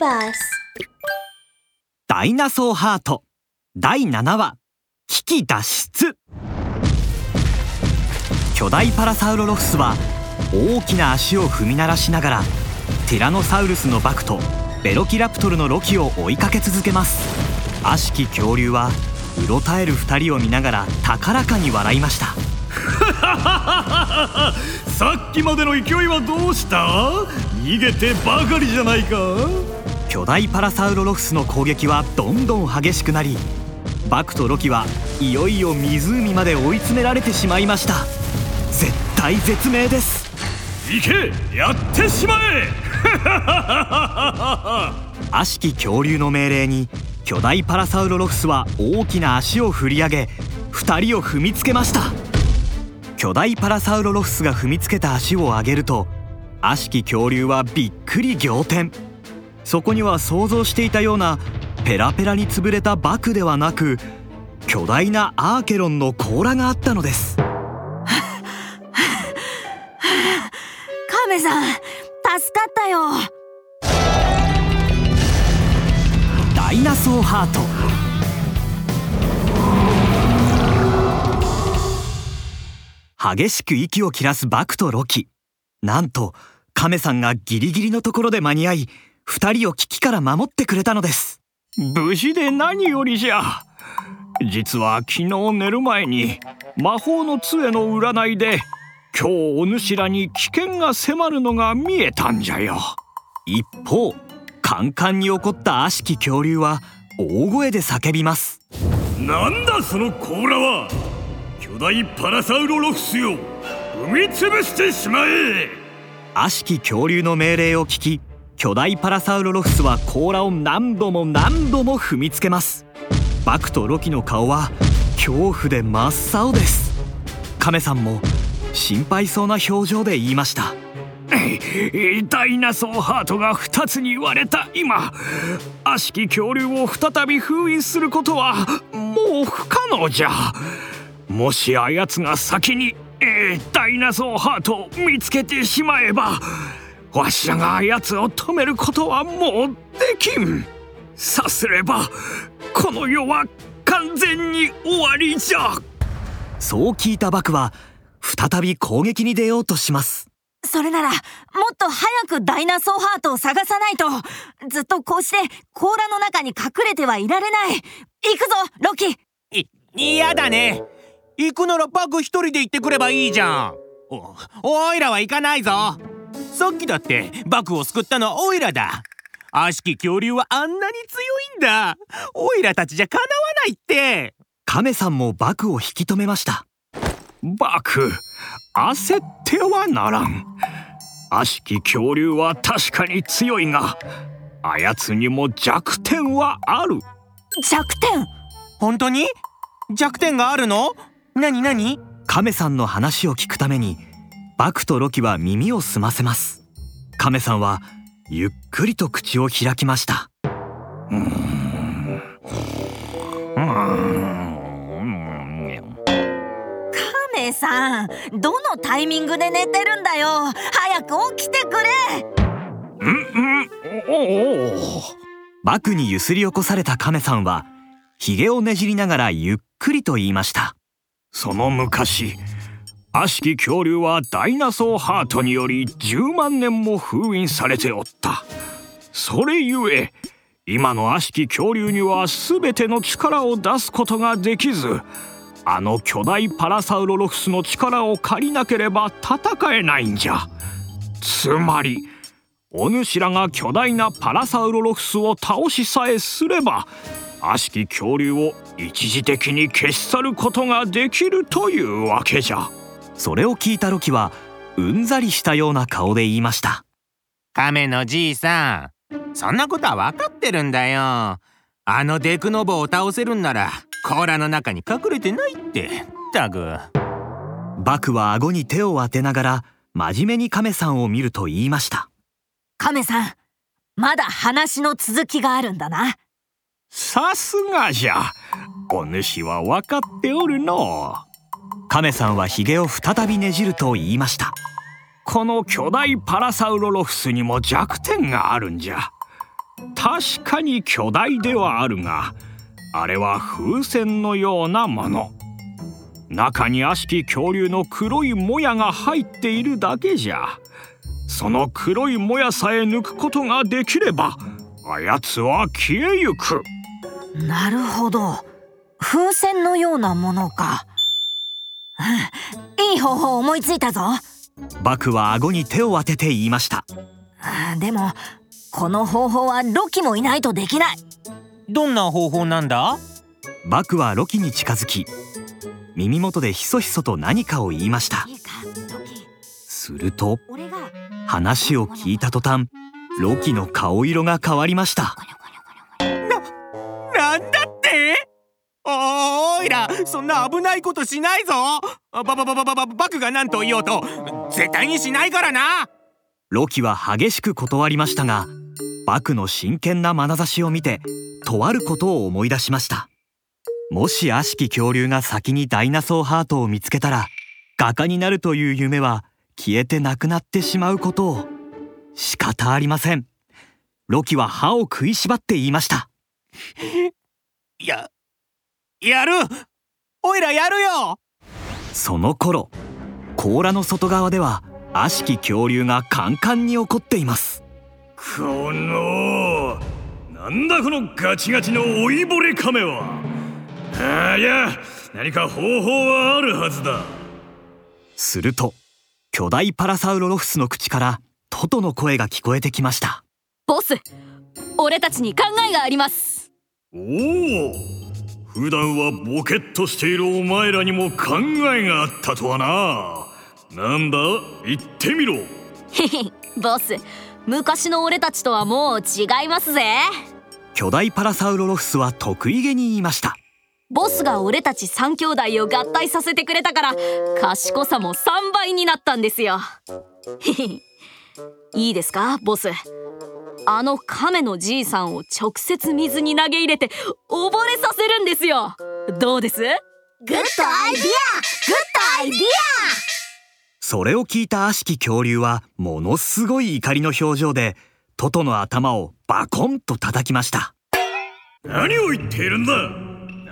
Bus ダイナソーハート。第7話。危機脱出。巨大パラサウロロフスは大きな足を踏み鳴らしながらティラノサウルスのバクとベロキラプトルのロキを追いかけ続けます。悪しき恐竜はうろたえる2人を見ながら高らかに笑いました。さっきまでの勢いはどうした？逃げてばかりじゃないか？巨大パラサウロロフスの攻撃はどんどん激しくなりバクとロキはいよいよ湖まで追い詰められてしまいました。絶対絶命です。行け！やってしまえ！悪しき恐竜の命令に巨大パラサウロロフスは大きな足を振り上げ2人を踏みつけました巨大パラサウロロフスが踏みつけた足を上げると悪しき恐竜はびっくり仰天。そこには想像していたようなペラペラに潰れたバクではなく巨大なアーケロンの甲羅があったのです。カメさん助かったよ。ダイナソーハート激しく息を切らすバクとロキ。なんとカメさんがギリギリのところで間に合い二人を危機から守ってくれたのです。無事で何よりじゃ。実は昨日寝る前に魔法の杖の占いで今日お主らに危険が迫るのが見えたんじゃよ。一方カンカンに怒った悪しき恐竜は大声で叫びます。なんだその甲羅は。巨大パラサウロロフスよ。踏み潰してしまえ。悪しき恐竜の命令を聞き巨大パラサウロロフスは甲羅を何度も何度も踏みつけます。バクとロキの顔は恐怖で真っ青です。カメさんも心配そうな表情で言いました。ダイナソーハートが2つに割れた今。悪しき恐竜を再び封印することはもう不可能じゃもしあやつが先に、えー、ダイナソーハートを見つけてしまえばわしらがあやつを止めることはもうできん。さすればこの世は完全に終わりじゃ。そう聞いたバクは再び攻撃に出ようとします。それならもっと早くダイナソーハートを探さないと。ずっとこうして甲羅の中に隠れてはいられない。行くぞロキ。い嫌だね行くならバク一人で行ってくればいいじゃん。おおいらは行かないぞ。さっきだってバクを救ったのはオイラだ。悪しき恐竜はあんなに強いんだ。オイラたちじゃかなわないって。カメさんもバクを引き止めました。バク焦ってはならん。悪しき恐竜は確かに強いがあやつにも弱点はある。弱点？本当に？弱点があるの？何何？カメさんの話を聞くためにバクとロキは耳を澄ませます。カメさんはゆっくりと口を開きました。うーんうーんカメさんどのタイミングで寝てるんだよ？早く起きてくれ！うんおおバクにゆすり起こされたカメさんはひげをねじりながらゆっくりと言いましたその昔悪しき恐竜はダイナソーハートにより10万年も封印されておった。それゆえ今の悪しき恐竜には全ての力を出すことができずあの巨大パラサウロロフスの力を借りなければ戦えないんじゃ。つまりお主らが巨大なパラサウロロフスを倒しさえすれば悪しき恐竜を一時的に消し去ることができるというわけじゃ。それを聞いたロキはうんざりしたような顔で言いました。カメのじいさんそんなことは分かってるんだよ。あのデクノボを倒せるんなら甲羅の中に隠れてないって。ったく。バクは顎に手を当てながら真面目にカメさんを見ると言いました。カメさんまだ話の続きがあるんだなさすがじゃ。お主は分かっておるの。カメさんはヒゲを再びねじると言いました。この巨大パラサウロロフスにも弱点があるんじゃ。確かに巨大ではあるがあれは風船のようなもの。中に悪しき恐竜の黒いもやが入っているだけじゃ。その黒いもやさえ抜くことができればあやつは消えゆく。なるほど。風船のようなものか。いい方法思いついたぞ。バクは顎に手を当てて言いました。でもこの方法はロキもいないとできない。どんな方法なんだ？バクはロキに近づき耳元でひそひそと何かを言いました。すると話を聞いた途端ロキの顔色が変わりましたらそんな危ないことしないぞ。ばばばばばばバクが何と言おうと。絶対にしないからな。ロキは激しく断りましたがバクの真剣な眼差しを見てとあることを思い出しました。もし悪しき恐竜が先にダイナソーハートを見つけたら画家になるという夢は消えてなくなってしまうことを。仕方ありません。ロキは歯を食いしばって言いました。ややるおいらやるよ！その頃甲羅の外側では悪しき恐竜がカンカンに怒っています。このなんだこのガチガチの老いぼれカメは。あいや何か方法はあるはずだ。すると巨大パラサウロロフスの口からトトの声が聞こえてきました。ボス俺たちに考えがあります。おお普段はボケっとしているお前らにも考えがあったとはな。なんだ？言ってみろ。ボス昔の俺たちとはもう違いますぜ。巨大パラサウロロフスは得意げに言いました。ボスが俺たち3兄弟を合体させてくれたから賢さも3倍になったんですよ。いいですかボス？あの亀のじいさんを直接水に投げ入れて溺れさせるんですよ。どうです？ Good idea, good idea それを聞いた悪しき恐竜はものすごい怒りの表情でトトの頭をバコンと叩きました。何を言っているんだ?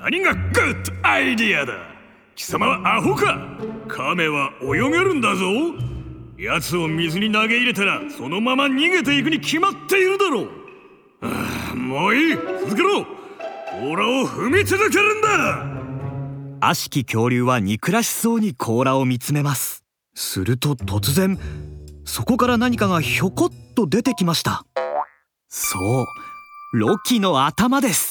何がグッドアイディアだ?貴様はアホか?亀は泳げるんだぞ奴を水に投げ入れたらそのまま逃げていくに決まっているだろう。ああもういい。続けろ。甲羅を踏み続けるんだ。悪しき恐竜は憎らしそうに甲羅を見つめます。すると突然そこから何かがひょこっと出てきました。そうロキの頭です。